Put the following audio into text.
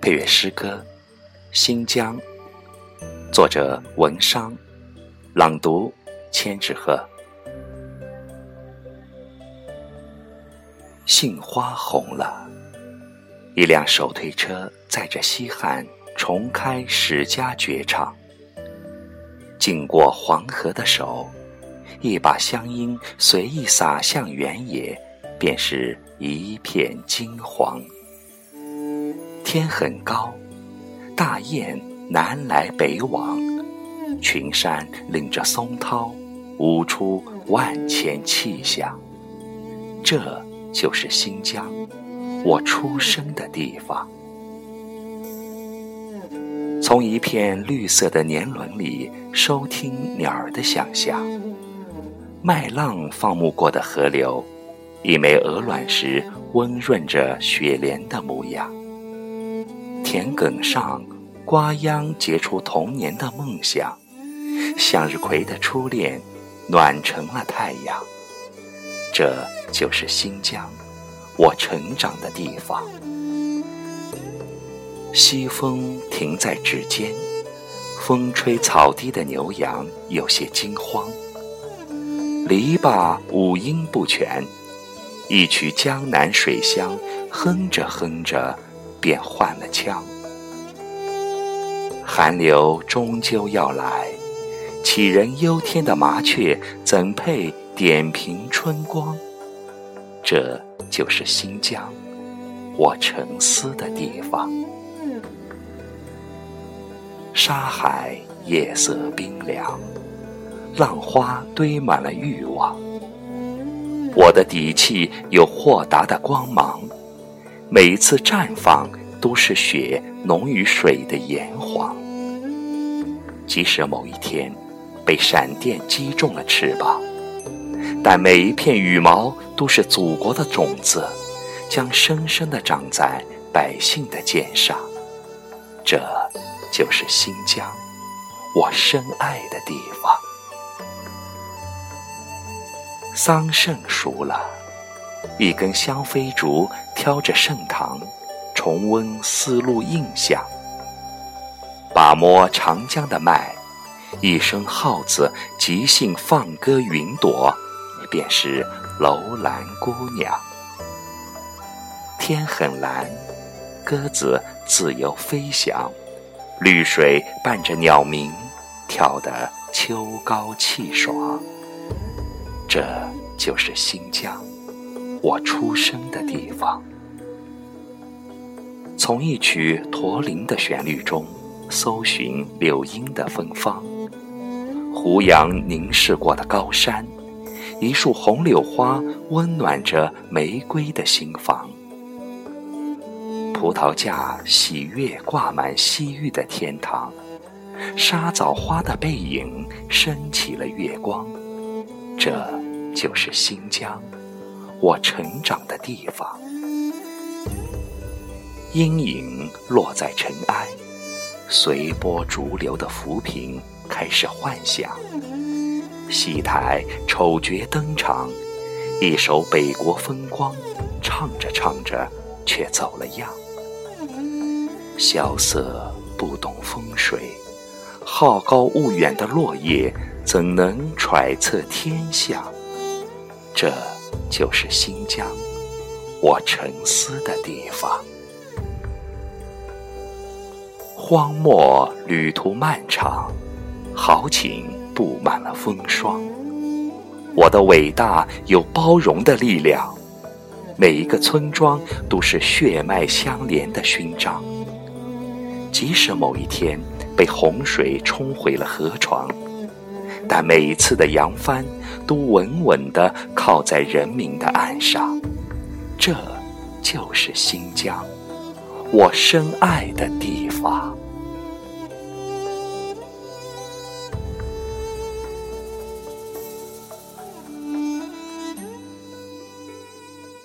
配乐诗歌《新疆》，作者文商，朗读千纸鹤。杏花红了，一辆手推车载着西汉重开史家绝唱。经过黄河的手，一把香烟随意洒向原野，便是一片金黄。天很高，大雁南来北往，群山领着松涛，舞出万千气象。这就是新疆，我出生的地方。从一片绿色的年轮里收听鸟儿的想象，麦浪放牧过的河流，一枚鹅卵石温润着雪莲的模样。田埂上，瓜秧结出童年的梦想，向日葵的初恋暖成了太阳。这就是新疆，我成长的地方。西风停在指尖，风吹草低的牛羊有些惊慌。篱笆五音不全，一曲江南水乡，哼着哼着。便换了腔。寒流终究要来，杞人忧天的麻雀怎配点评春光？这就是新疆，我沉思的地方。沙海夜色冰凉，浪花堆满了欲望。我的底气有豁达的光芒。每一次绽放，都是雪浓于水的炎黄。即使某一天被闪电击中了翅膀，但每一片羽毛都是祖国的种子，将深深地长在百姓的肩上。这就是新疆，我深爱的地方。桑葚熟了。一根香妃竹挑着盛唐，重温丝路印象。把摸长江的脉，一声号子即兴放歌云朵，便是楼兰姑娘。天很蓝，鸽子自由飞翔，绿水伴着鸟鸣，跳得秋高气爽。这就是新疆。我出生的地方，从一曲驼铃的旋律中搜寻柳荫的芬芳。胡杨凝视过的高山，一束红柳花温暖着玫瑰的心房。葡萄架喜悦挂满西域的天堂，沙枣花的背影升起了月光。这就是新疆。我成长的地方，阴影落在尘埃，随波逐流的浮萍开始幻想。戏台丑角登场，一首北国风光，唱着唱着却走了样。萧瑟不懂风水，好高骛远的落叶怎能揣测天象？这。就是新疆，我沉思的地方。荒漠旅途漫长，豪情布满了风霜。我的伟大有包容的力量，每一个村庄都是血脉相连的勋章。即使某一天被洪水冲毁了河床。但每一次的扬帆，都稳稳地靠在人民的岸上，这就是新疆，我深爱的地方。